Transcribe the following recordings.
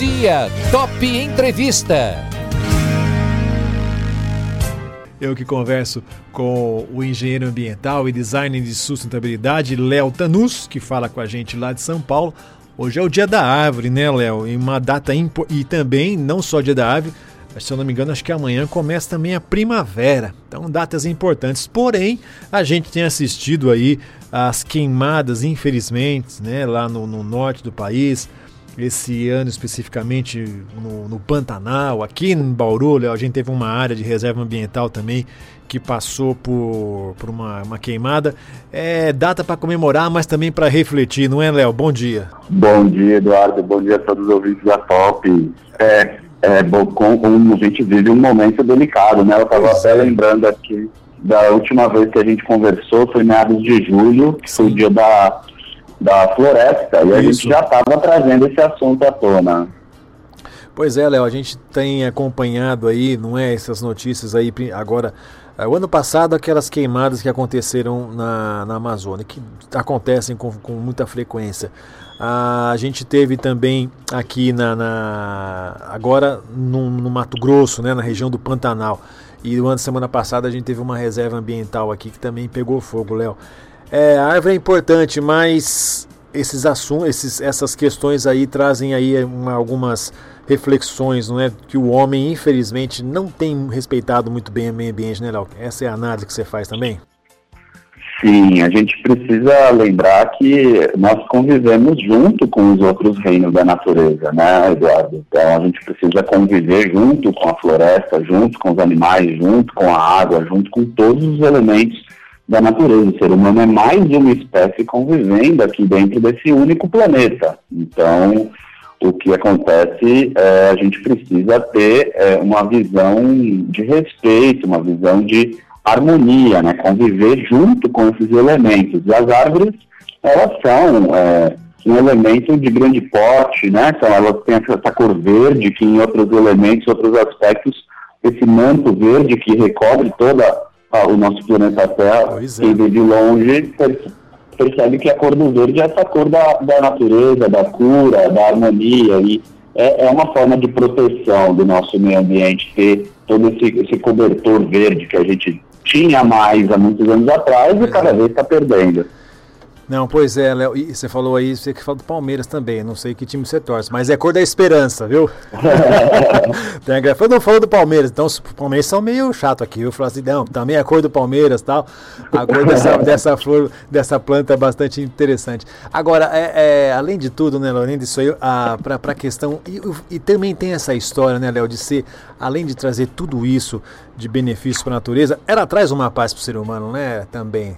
dia, Top Entrevista. Eu que converso com o engenheiro ambiental e designer de sustentabilidade, Léo Tanus, que fala com a gente lá de São Paulo. Hoje é o dia da árvore, né, Léo? E uma data impo... e também não só dia da árvore, se eu não me engano, acho que amanhã começa também a primavera. Então, datas importantes. Porém, a gente tem assistido aí as queimadas, infelizmente, né, lá no, no norte do país. Esse ano especificamente no, no Pantanal, aqui em Bauru, Léo, a gente teve uma área de reserva ambiental também que passou por, por uma, uma queimada. É data para comemorar, mas também para refletir, não é, Léo? Bom dia. Bom dia, Eduardo. Bom dia a todos os ouvintes da Top. É, é bom, como a gente vive um momento delicado, né? Eu estava até é. lembrando aqui da última vez que a gente conversou, foi meados de julho, que foi o dia da, da floresta, e Isso. a gente já estava trazendo esse assunto à tona. Pois é, Léo, a gente tem acompanhado aí, não é, essas notícias aí agora é, o ano passado, aquelas queimadas que aconteceram na, na Amazônia, que acontecem com, com muita frequência. a gente teve também aqui na, na agora no, no, Mato Grosso, né, na região do Pantanal. E ano semana passada a gente teve uma reserva ambiental aqui que também pegou fogo, Léo. É, a árvore é importante, mas esses assuntos, esses, essas questões aí trazem aí uma, algumas reflexões, não é? Que o homem, infelizmente, não tem respeitado muito bem o meio ambiente, né, Léo? Essa é a análise que você faz também? Sim, a gente precisa lembrar que nós convivemos junto com os outros reinos da natureza, né, Eduardo? Então a gente precisa conviver junto com a floresta, junto com os animais, junto com a água, junto com todos os elementos da natureza. O ser humano é mais uma espécie convivendo aqui dentro desse único planeta. Então, o que acontece é a gente precisa ter é, uma visão de respeito, uma visão de harmonia, né? conviver junto com esses elementos. E as árvores, elas são é, um elemento de grande porte, né? então elas têm essa cor verde que em outros elementos, outros aspectos, esse manto verde que recobre toda o nosso planeta Terra, é. quem vê de longe percebe que a cor do verde é essa cor da, da natureza, da cura, da harmonia, e é, é uma forma de proteção do nosso meio ambiente, ter todo esse, esse cobertor verde que a gente tinha mais há muitos anos atrás e cada vez está perdendo. Não, pois é, Léo. E você falou aí, você que fala do Palmeiras também. Não sei que time você torce, mas é cor da esperança, viu? Tem a Eu não falo do Palmeiras, então os Palmeiras são meio chato aqui. Eu falo assim, não, também a cor do Palmeiras tal. A cor dessa, dessa flor, dessa planta é bastante interessante. Agora, é, é, além de tudo, né, Léo, além disso aí, para a questão. E, e também tem essa história, né, Léo, de ser, além de trazer tudo isso de benefício para a natureza, ela traz uma paz para o ser humano, né? Também.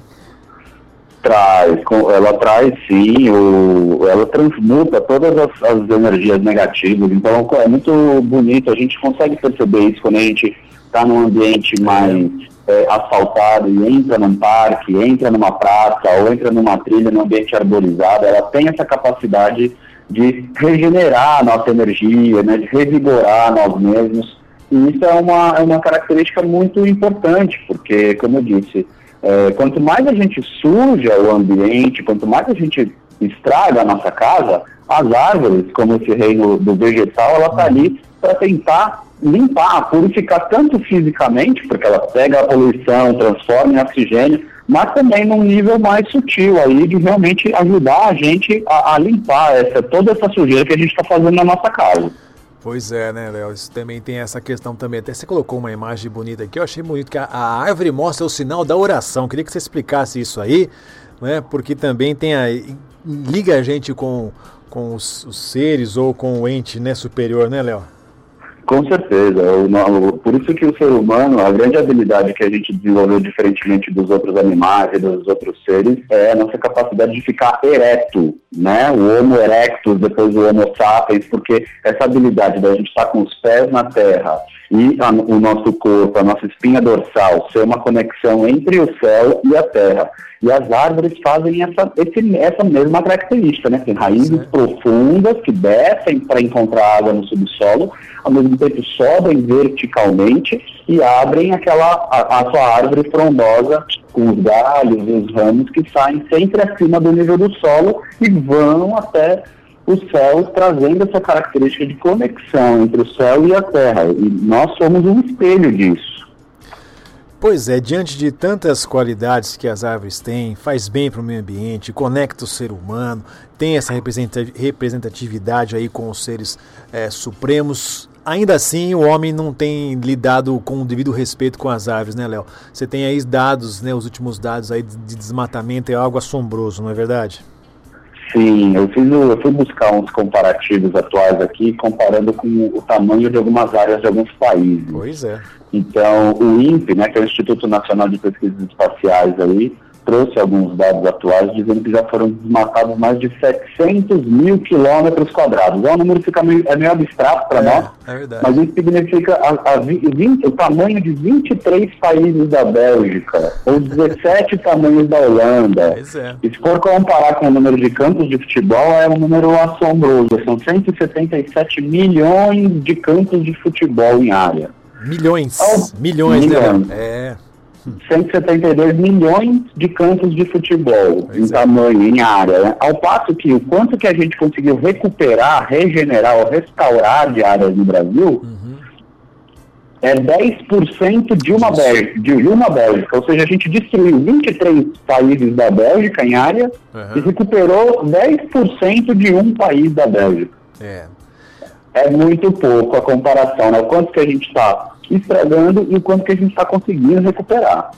Traz, ela traz sim, o, ela transmuta todas as, as, energias negativas, então é muito bonito, a gente consegue perceber isso quando a gente está num ambiente mais é, asfaltado e entra num parque, entra numa praça ou entra numa trilha num ambiente arborizado, ela tem essa capacidade de regenerar a nossa energia, né, de revigorar nós mesmos, e isso é uma, é uma característica muito importante, porque, como eu disse, é, quanto mais a gente suja o ambiente, quanto mais a gente estraga a nossa casa, as árvores, como esse reino do vegetal, ela está ali para tentar limpar, purificar tanto fisicamente, porque ela pega a poluição, transforma em oxigênio, mas também num nível mais sutil aí de realmente ajudar a gente a, a limpar essa, toda essa sujeira que a gente está fazendo na nossa casa. Pois é, né, Léo? Isso também tem essa questão também. Até você colocou uma imagem bonita aqui. Eu achei bonito que a, a árvore mostra o sinal da oração. Queria que você explicasse isso aí, né? Porque também tem a liga a gente com, com os, os seres ou com o ente né, superior, né, Léo? Com certeza. O, por isso que o ser humano, a grande habilidade que a gente desenvolveu diferentemente dos outros animais e dos outros seres é a nossa capacidade de ficar ereto, né? O Homo erectus, depois o Homo sapiens, porque essa habilidade da gente estar com os pés na terra e a, o nosso corpo, a nossa espinha dorsal, ser uma conexão entre o céu e a terra. E as árvores fazem essa, esse, essa mesma característica, né? Tem raízes profundas que descem para encontrar água no subsolo, ao mesmo tempo sobem verticalmente e abrem aquela a, a sua árvore frondosa com os galhos e os ramos que saem sempre acima do nível do solo e vão até o céu trazendo essa característica de conexão entre o céu e a terra. E nós somos um espelho disso. Pois é, diante de tantas qualidades que as árvores têm, faz bem para o meio ambiente, conecta o ser humano, tem essa representatividade aí com os seres é, supremos. Ainda assim, o homem não tem lidado com o devido respeito com as árvores, né, Léo? Você tem aí dados, né, os últimos dados aí de desmatamento, é algo assombroso, não é verdade? Sim, eu, fiz, eu fui buscar uns comparativos atuais aqui, comparando com o tamanho de algumas áreas de alguns países. Pois é. Então, o INPE, né, que é o Instituto Nacional de Pesquisas Espaciais aí, trouxe alguns dados atuais dizendo que já foram desmatados mais de 700 mil quilômetros quadrados. É um número que fica meio, é meio abstrato para é, nós, é mas isso significa a, a 20, o tamanho de 23 países da Bélgica, ou 17 tamanhos da Holanda. É. E se for comparar com o número de campos de futebol, é um número assombroso. São 177 milhões de campos de futebol em área. Milhões, então, milhões, milhões, né? É. 172 milhões de campos de futebol pois em é. tamanho, em área. Né? Ao passo que o quanto que a gente conseguiu recuperar, regenerar ou restaurar de áreas no Brasil uhum. é 10% de uma, Bélgica, de uma Bélgica. Ou seja, a gente destruiu 23 países da Bélgica em área uhum. e recuperou 10% de um país da Bélgica. É. É muito pouco a comparação, né? O quanto que a gente está estragando e o quanto que a gente está conseguindo recuperar.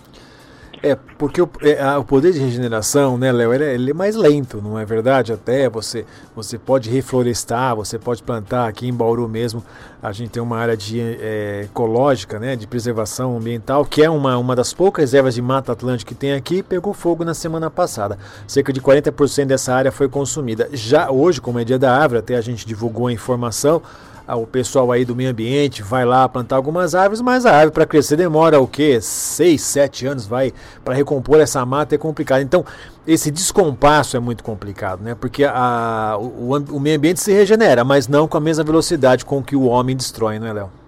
É, porque o, é, o poder de regeneração, né, Léo, ele, é, ele, é mais lento, não é verdade? Até você, você pode reflorestar, você pode plantar aqui em Bauru mesmo. A gente tem uma área de, é, ecológica, né, de preservação ambiental, que é uma, uma das poucas reservas de mata atlântica que tem aqui, pegou fogo na semana passada. Cerca de 40% dessa área foi consumida. Já hoje, como é dia da árvore, até a gente divulgou a informação, o pessoal aí do meio ambiente vai lá plantar algumas árvores, mas a árvore para crescer demora o quê? 6, 7 anos vai para recompor essa mata é complicado. Então, esse descompasso é muito complicado, né? Porque a, o, o meio ambiente se regenera, mas não com a mesma velocidade com que o homem destrói, não é, Léo?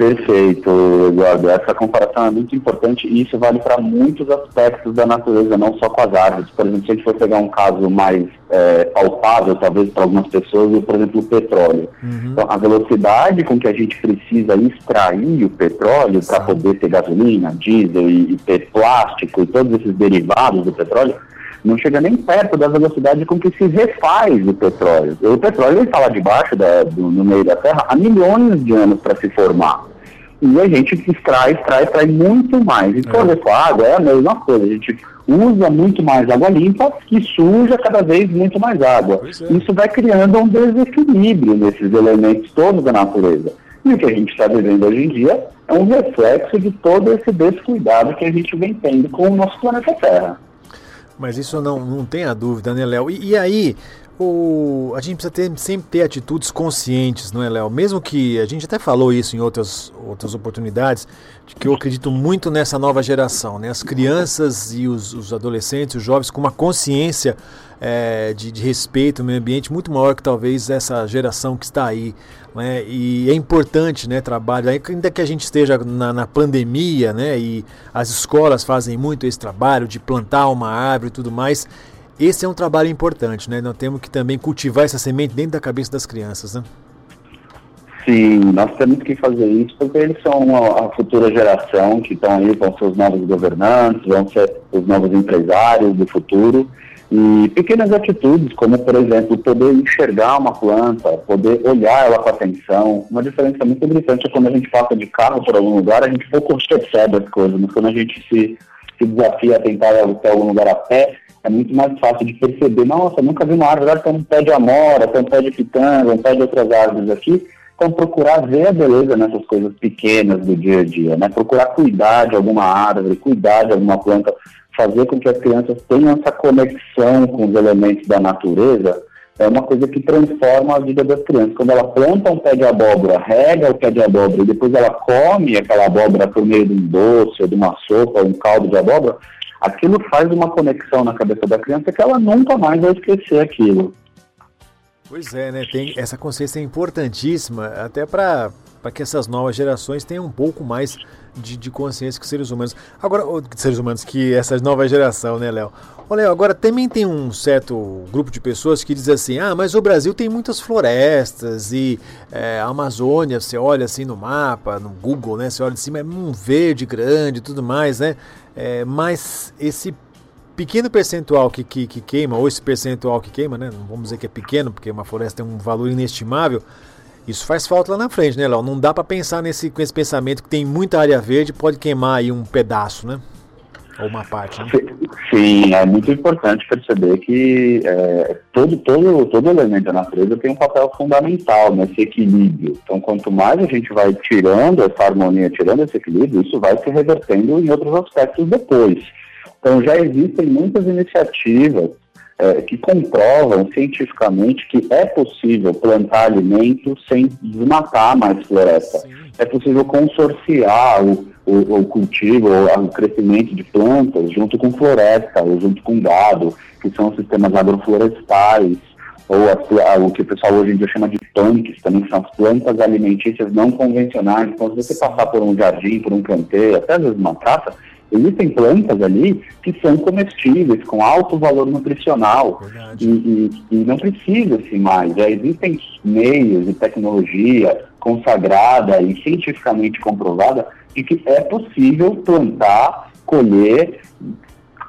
Perfeito, Eduardo. Essa comparação é muito importante e isso vale para muitos aspectos da natureza, não só com as árvores. Por exemplo, se a gente for pegar um caso mais é, palpável, talvez para algumas pessoas, por exemplo, o petróleo. Uhum. Então, a velocidade com que a gente precisa extrair o petróleo para poder ter gasolina, diesel e, e ter plástico e todos esses derivados do petróleo não chega nem perto da velocidade com que se refaz o petróleo. O petróleo está lá debaixo, da, do, no meio da terra, há milhões de anos para se formar. E a gente extrai, extrai, extrai muito mais. E for é. a água é a mesma coisa. A gente usa muito mais água limpa e suja cada vez muito mais água. É. Isso vai criando um desequilíbrio nesses elementos todos da natureza. E o que a gente está vivendo hoje em dia é um reflexo de todo esse descuidado que a gente vem tendo com o nosso planeta Terra. Mas isso não, não tem a dúvida, né, Léo? E, e, aí, o, a gente precisa ter, sempre ter atitudes conscientes, não é, Léo? Mesmo que a gente até falou isso em outras, outras oportunidades, de que eu acredito muito nessa nova geração, né? As crianças e os, os adolescentes, os jovens, com uma consciência é, de, de, respeito ao meio ambiente muito maior que talvez essa geração que está aí. Né? E é importante né, trabalho, ainda que a gente esteja na, na, pandemia né, e as escolas fazem muito esse trabalho de plantar uma árvore e tudo mais. Esse é um trabalho importante, né? Nós temos que também cultivar essa semente dentro da cabeça das crianças, né? Sim, nós temos que fazer isso porque eles são a, futura geração que estão aí, vão ser os novos governantes, vão ser os novos empresários do futuro. E pequenas atitudes, como por exemplo, poder enxergar uma planta, poder olhar ela com atenção. Uma diferença muito gritante é quando a gente passa de carro por algum lugar, a gente pouco percebe as coisas, mas quando a gente se, se desafia a tentar ir até algum lugar a pé, é muito mais fácil de perceber. Nossa, nunca vi uma árvore, tem um pé de amora, tem um pé de pitanga, um pé de outras árvores aqui. Então, procurar ver a beleza nessas coisas pequenas do dia a dia, né? Procurar cuidar de alguma árvore, cuidar de alguma planta fazer com que as crianças tenham essa conexão com os elementos da natureza é uma coisa que transforma a vida das crianças. Quando ela planta um pé de abóbora, rega o pé de abóbora e depois ela come aquela abóbora por meio de um doce, ou de uma sopa, um caldo de abóbora, aquilo faz uma conexão na cabeça da criança que ela nunca mais vai esquecer aquilo. Pois é, né? Tem, essa consciência é importantíssima até para para que essas novas gerações tenham um pouco mais de, de consciência que seres humanos. Agora, seres humanos, que essa nova geração, né, Léo? Ô, Léo, agora também tem um certo grupo de pessoas que diz assim: ah, mas o Brasil tem muitas florestas e é, a Amazônia, você olha assim no mapa, no Google, né? Você olha de cima, é um verde grande e tudo mais, né? É, mas esse pequeno percentual que, que, que, queima, ou esse percentual que queima, né? Não vamos dizer que é pequeno, porque uma floresta tem um valor inestimável. Isso faz falta lá na frente, né, Léo? Não dá para pensar nesse, com esse pensamento que tem muita área verde pode queimar aí um pedaço, né? Ou uma parte, né? Sim, é muito importante perceber que é, todo, todo, todo elemento da natureza tem um papel fundamental nesse equilíbrio. Então, quanto mais a gente vai tirando essa harmonia, tirando esse equilíbrio, isso vai se revertendo em outros aspectos depois. Então, já existem muitas iniciativas é, que comprovam cientificamente que é possível plantar alimentos sem desmatar mais floresta. Sim. É possível consorciar o, o, o cultivo, o, o, crescimento de plantas junto com floresta, ou junto com gado, que são sistemas agroflorestais, ou a, o que o pessoal hoje em dia chama de tanques, também são as plantas alimentícias não convencionais. Então, se você passar por um jardim, por um canteiro, até às vezes uma praça, Existem plantas ali que são comestíveis, com alto valor nutricional, e, e, e, não precisa-se mais. Já existem meios e tecnologia consagrada e cientificamente comprovada de que é possível plantar, colher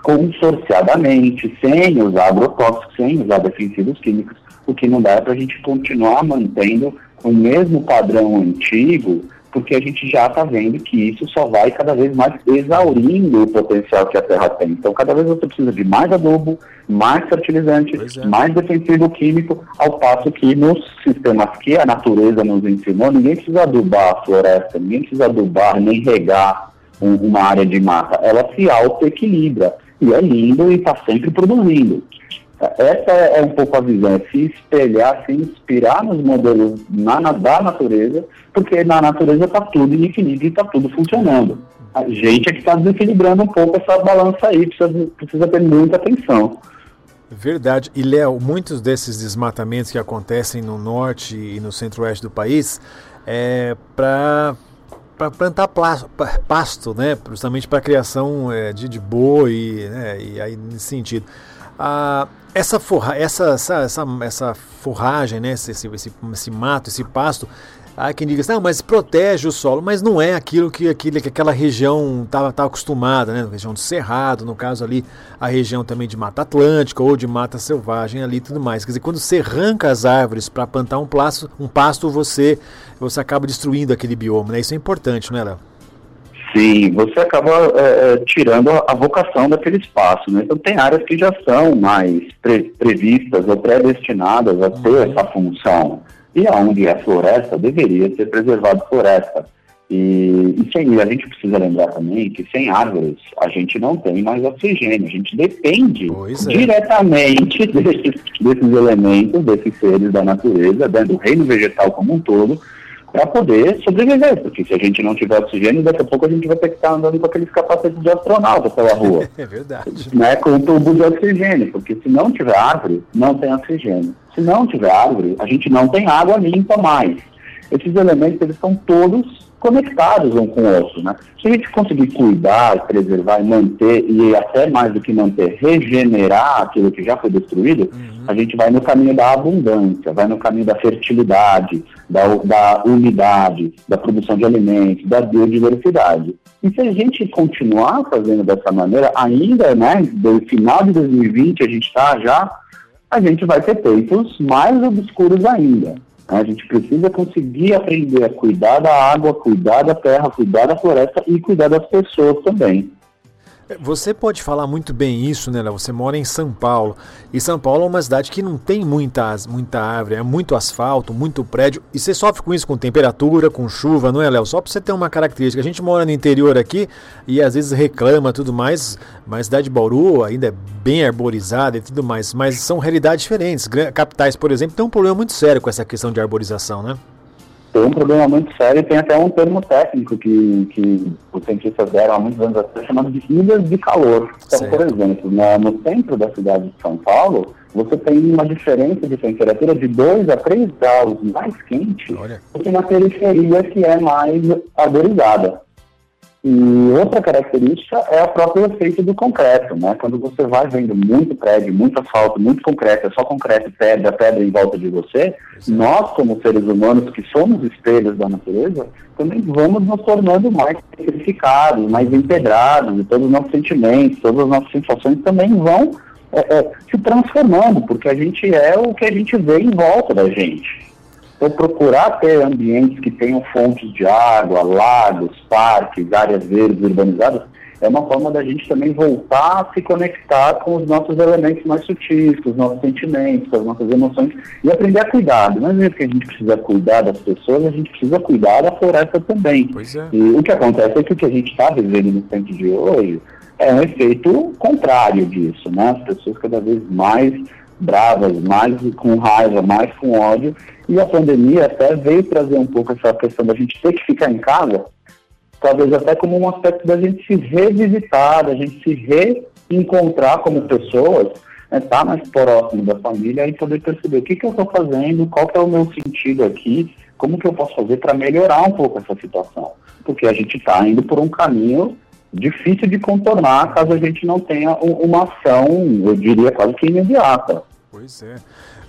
consorciadamente, sem usar agrotóxicos, sem usar defensivos químicos. O que não dá é para a gente continuar mantendo o mesmo padrão antigo porque a gente já está vendo que isso só vai cada vez mais exaurindo o potencial que a terra tem. Então, cada vez você precisa de mais adubo, mais fertilizante, é. mais defensivo químico, ao passo que nos sistemas que a natureza nos ensinou, ninguém precisa adubar a floresta, ninguém precisa adubar nem regar um, uma área de mata. Ela se auto-equilibra. E é lindo e está sempre produzindo. Essa é um pouco a visão, é se espelhar, se inspirar nos modelos na, na da natureza, porque na natureza está tudo equilíbrio e está tudo funcionando. A gente é que está desequilibrando um pouco essa balança aí, precisa, precisa ter muita atenção. Verdade. E, Léo, muitos desses desmatamentos que acontecem no norte e no centro-oeste do país é para para plantar pasto, né? Justamente para a criação é, de, de boi, né? E aí nesse sentido. Ah, essa, forra, essa, essa, essa, essa forragem, né, esse, esse, esse mato, esse pasto, há quem diga assim, não, mas protege o solo, mas não é aquilo que, aquilo, que aquela região estava tá acostumada, né? Região do Cerrado, no caso ali, a região também de Mata Atlântica ou de Mata Selvagem ali e tudo mais. Quer dizer, quando você arranca as árvores para plantar um, pasto, um pasto, você, você acaba destruindo aquele bioma, né? Isso é importante, não é, Léo? Sim, você acaba é, é, tirando a, vocação daquele espaço. Né? Então, tem áreas que já são mais pre previstas ou predestinadas a ter uhum. essa função. E onde é floresta, deveria ser preservado floresta. E, e sem, a gente precisa lembrar também que sem árvores a gente não tem mais oxigênio. A gente depende é. diretamente desses, desses elementos, desses seres da natureza, do reino vegetal como um todo, para poder sobreviver, porque se a gente não tiver oxigênio, daqui a pouco a gente vai ter que estar andando com aqueles capacetes de astronauta pela rua. É verdade. Né, com o tubo de oxigênio, porque se não tiver árvore, não tem oxigênio. Se não tiver árvore, a gente não tem água limpa mais. Esses elementos, eles são todos conectados um com o outro, né? Se a gente conseguir cuidar, preservar e manter, e até mais do que manter, regenerar aquilo que já foi destruído, uhum. a gente vai no caminho da abundância, vai no caminho da fertilidade, da, da umidade, da produção de alimentos, da biodiversidade. E se a gente continuar fazendo dessa maneira, ainda, né, do final de 2020 a gente está já, a gente vai ter tempos mais obscuros ainda. A gente precisa conseguir aprender a cuidar da água, cuidar da terra, cuidar da floresta e cuidar das pessoas também. Você pode falar muito bem isso, né, Léo? Você mora em São Paulo. E São Paulo é uma cidade que não tem muitas, muita árvore, é muito asfalto, muito prédio. E você sofre com isso, com temperatura, com chuva, não é, Léo? Só para você ter uma característica. A gente mora no interior aqui e às vezes reclama tudo mais, mas a cidade de Bauru ainda é bem arborizada e tudo mais. Mas são realidades diferentes. Capitais, por exemplo, tem um problema muito sério com essa questão de arborização, né? Tem um problema muito sério, tem até um termo técnico que, que os cientistas deram há muitos anos atrás, chamado de ilhas de calor. Então, por exemplo, no centro da cidade de São Paulo, você tem uma diferença de temperatura de 2 a 3 graus mais quente do que na periferia que é mais arborizada. E outra característica é a própria efeito do concreto, né? Quando você vai vendo muito prédio, muito asfalto, muito concreto, é só concreto, pedra, pedra em volta de você, Exato. nós como seres humanos que somos espelhos da natureza, também vamos nos tornando mais petrificados, mais empedrados, e todos os nossos sentimentos, todas as nossas sensações também vão é, é, se transformando, porque a gente é o que a gente vê em volta da gente. Então, procurar ter ambientes que tenham fontes de água, lagos, parques, áreas verdes urbanizadas, é uma forma da gente também voltar a se conectar com os nossos elementos mais sutis, com os nossos sentimentos, com as nossas emoções e aprender a cuidar. Do mesmo jeito que a gente precisa cuidar das pessoas, a gente precisa cuidar da floresta também. É. E o que acontece é que o que a gente está vivendo no tempo de hoje é um efeito contrário disso, né? As pessoas cada vez mais bravas, mais com raiva, mais com ódio. E a pandemia até veio trazer um pouco essa questão da gente ter que ficar em casa, talvez até como um aspecto da gente se revisitar, da gente se reencontrar como pessoas, estar né, tá mais próximo da família e poder perceber o que, que eu estou fazendo, qual que é o meu sentido aqui, como que eu posso fazer para melhorar um pouco essa situação. Porque a gente está indo por um caminho difícil de contornar caso a gente não tenha uma ação, eu diria quase que imediata. Pois é.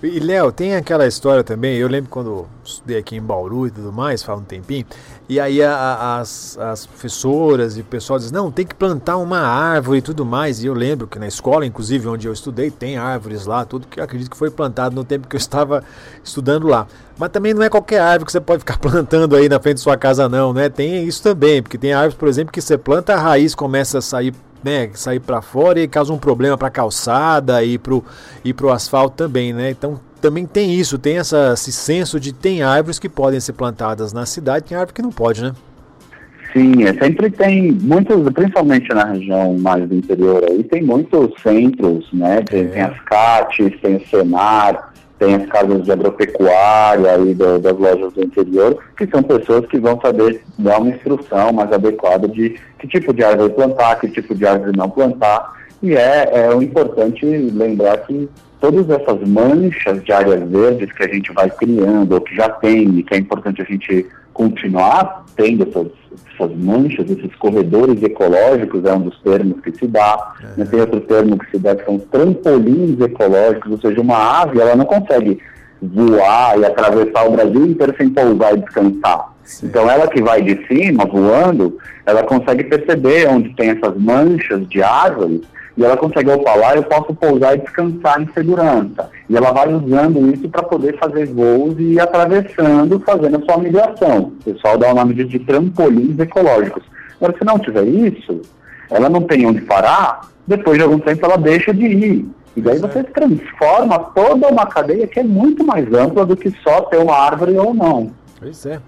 E Léo, tem aquela história também, eu lembro quando estudei aqui em Bauru e tudo mais, faz um tempinho, e aí a, a, as, as professoras e o pessoal diz, não, tem que plantar uma árvore e tudo mais, e eu lembro que na escola, inclusive onde eu estudei, tem árvores lá, tudo que eu acredito que foi plantado no tempo que eu estava estudando lá. Mas também não é qualquer árvore que você pode ficar plantando aí na frente de sua casa não, né? Tem isso também, porque tem árvores, por exemplo, que você planta, a raiz começa a sair né, sair para fora e causa um problema para a calçada e para e o asfalto também, né? Então também tem isso, tem essa, esse senso de tem árvores que podem ser plantadas na cidade, tem árvore que não pode, né? Sim, é, sempre tem muitos, principalmente na região mais do interior aí, tem muitos centros, né? Tem, é. tem as CATs, tem o Senar, tem as casas de agropecuária aí do, das lojas do interior, que são pessoas que vão saber dar uma instrução mais adequada de que tipo de árvore plantar, que tipo de árvore não plantar. E é, é importante lembrar que todas essas manchas de áreas verdes que a gente vai criando, ou que já tem, e que é importante a gente continuar tendo essas, essas manchas, esses corredores ecológicos, é um dos termos que se dá. É. Né? Tem outro termo que se dá que são trampolins ecológicos, ou seja, uma ave ela não consegue voar e atravessar o Brasil inteiro sem pousar e descansar. Sim. Então ela que vai de cima, voando, ela consegue perceber onde tem essas manchas de árvores e ela consegue, opa, lá eu posso pousar e descansar em segurança. E ela vai usando isso para poder fazer voos e ir atravessando, fazendo a sua migração. O pessoal dá o nome de, de trampolins ecológicos. Agora, se não tiver isso, ela não tem onde parar, depois de algum tempo ela deixa de ir. E daí você transforma toda uma cadeia que é muito mais ampla do que só ter uma árvore ou não. Pois é.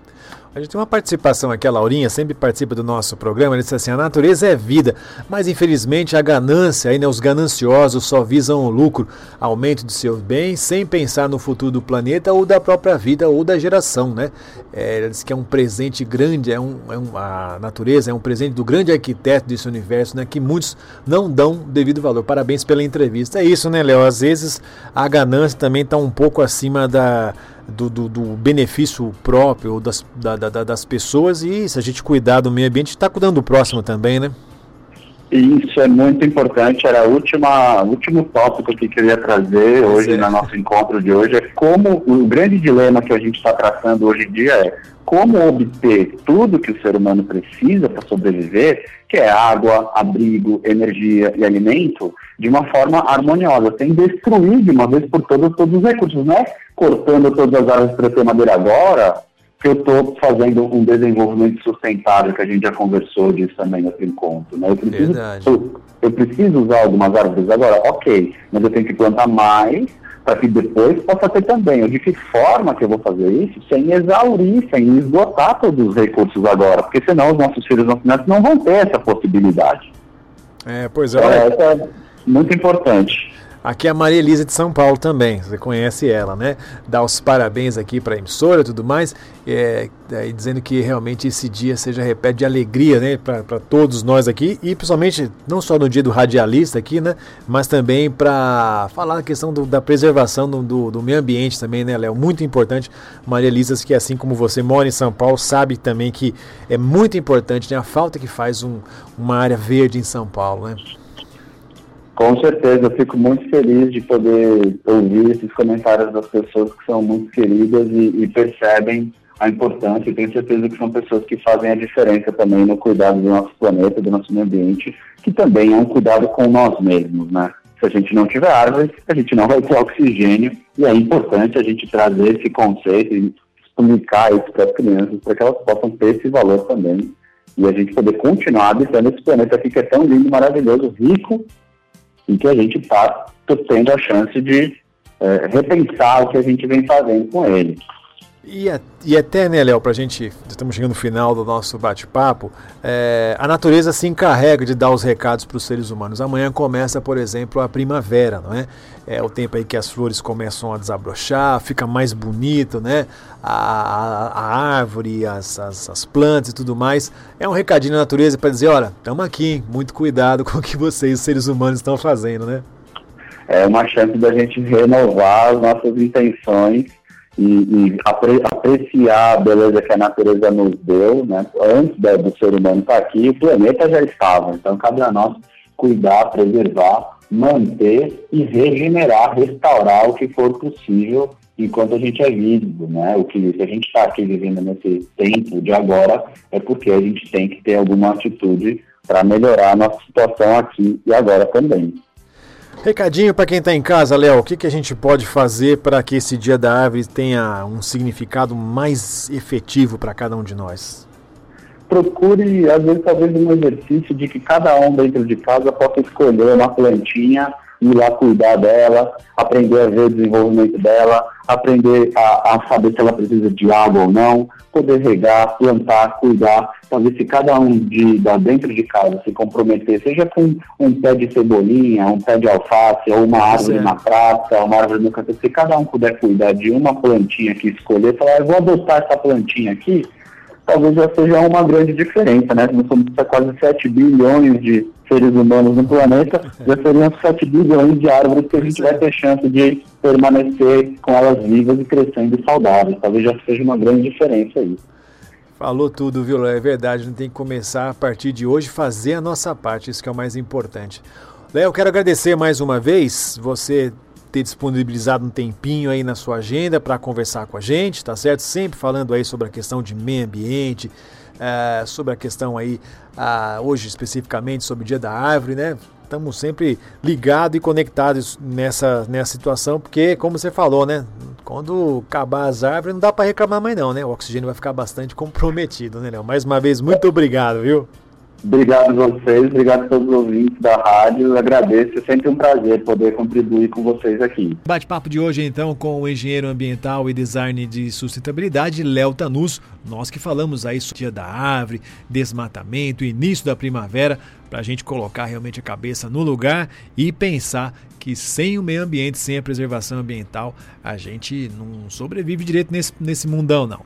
A gente tem uma participação aqui, a Laurinha sempre participa do nosso programa. Ele disse assim: a natureza é vida, mas infelizmente a ganância, aí, né, os gananciosos só visam o lucro, aumento de seus bens, sem pensar no futuro do planeta ou da própria vida ou da geração. Né? É, ele diz que é um presente grande, é um, é um, a natureza é um presente do grande arquiteto desse universo, né, que muitos não dão devido valor. Parabéns pela entrevista. É isso, né, Léo? Às vezes a ganância também está um pouco acima da do, do, do benefício próprio das, da, da, das pessoas e se a gente cuidar do meio ambiente, está cuidando do próximo também, né? Isso é muito importante. Era o último tópico que queria trazer hoje é. no nosso encontro de hoje é como o grande dilema que a gente está traçando hoje em dia é como obter tudo que o ser humano precisa para sobreviver, que é água, abrigo, energia e alimento, de uma forma harmoniosa, sem destruir de uma vez por todas todos os recursos, não é cortando todas as árvores para ter madeira agora, que eu estou fazendo um desenvolvimento sustentável, que a gente já conversou disso também no encontro. Né? Eu, preciso, eu, eu preciso usar algumas árvores agora, ok, mas eu tenho que plantar mais para que depois possa ter também. De que forma que eu vou fazer isso? Sem exaurir, sem esgotar todos os recursos agora, porque senão os nossos filhos netos não vão ter essa possibilidade. É, pois é. é, é muito importante. Aqui é a Maria Elisa de São Paulo também, você conhece ela, né? Dá os parabéns aqui para a emissora e tudo mais, é, é, dizendo que realmente esse dia seja repete de alegria, né? Para todos nós aqui e principalmente não só no dia do radialista aqui, né? Mas também para falar a questão do, da preservação do, do, do, meio ambiente também, né, Léo? Muito importante. Maria Elisa, que assim como você mora em São Paulo, sabe também que é muito importante né? a falta que faz um, uma área verde em São Paulo, né? Com certeza, eu fico muito feliz de poder ouvir esses comentários das pessoas que são muito queridas e, e percebem a importância tenho certeza que são pessoas que fazem a diferença também no cuidado do nosso planeta, do nosso meio ambiente, que também é um cuidado com nós mesmos, né? Se a gente não tiver árvores, a gente não vai ter oxigênio e é importante a gente trazer esse conceito e explicar isso para as crianças para que elas possam ter esse valor também e a gente poder continuar habitando esse planeta aqui que é tão lindo, maravilhoso, rico e que a gente está tendo a chance de é, repensar o que a gente vem fazendo com ele. E, e até, né, Léo, para a gente, estamos chegando no final do nosso bate-papo, é, a natureza se encarrega de dar os recados para os seres humanos. Amanhã começa, por exemplo, a primavera, não é? É o tempo aí que as flores começam a desabrochar, fica mais bonito, né? A, a, a árvore, as, as, as, plantas e tudo mais. É um recadinho da natureza para dizer, olha, estamos aqui, muito cuidado com o que vocês, seres humanos, estão fazendo, né? É uma chance da gente renovar as nossas intenções e, e apre, apreciar a beleza que a natureza nos deu, né? Antes da, do ser humano estar aqui, o planeta já estava. Então, cabe a nós cuidar, preservar, manter e regenerar, restaurar o que for possível enquanto a gente é vivo, né? O que se a gente está aqui vivendo nesse tempo de agora é porque a gente tem que ter alguma atitude para melhorar a nossa situação aqui e agora também. Recadinho para quem está em casa, Léo, o que, que a gente pode fazer para que esse Dia da Árvore tenha um significado mais efetivo para cada um de nós? Procure, às vezes, talvez um exercício de que cada um dentro de casa possa escolher uma plantinha ir lá cuidar dela, aprender a ver o desenvolvimento dela, aprender a, a, saber se ela precisa de água ou não, poder regar, plantar, cuidar. Talvez se cada um de da dentro de casa se comprometer, seja com um pé de cebolinha, um pé de alface, ou uma árvore na praça, uma árvore no canto, se cada um puder cuidar de uma plantinha que escolher, falar, eu vou adotar essa plantinha aqui, talvez já seja uma grande diferença, né? Nós somos quase 7 bilhões de seres humanos no planeta, já seriam 7 bilhões de árvores que a gente vai ter chance de permanecer com elas vivas e crescendo e saudáveis. Talvez já seja uma grande diferença aí. Falou tudo, viu, Léo? É verdade, a gente tem que começar a partir de hoje fazer a nossa parte, isso que é o mais importante. Léo, quero agradecer mais uma vez você ter disponibilizado um tempinho aí na sua agenda para conversar com a gente, tá certo? Sempre falando aí sobre a questão de meio ambiente, uh, sobre a questão aí, uh, hoje especificamente sobre o Dia da Árvore, né? Estamos sempre ligados e conectados nessa, nessa situação, porque, como você falou, né? Quando acabar as árvores, não dá para reclamar mais não, né? O oxigênio vai ficar bastante comprometido, né, Léo? Mais uma vez, muito obrigado, viu? Obrigado a vocês, obrigado a todos os ouvintes da rádio. Agradeço, é sempre um prazer poder contribuir com vocês aqui. Bate-papo de hoje, então, com o engenheiro ambiental e design de sustentabilidade, Léo Tanus. Nós que falamos aí sobre dia da árvore, desmatamento, início da primavera, para a gente colocar realmente a cabeça no lugar e pensar que sem o meio ambiente, sem a preservação ambiental, a gente não sobrevive direito nesse, nesse mundão, não.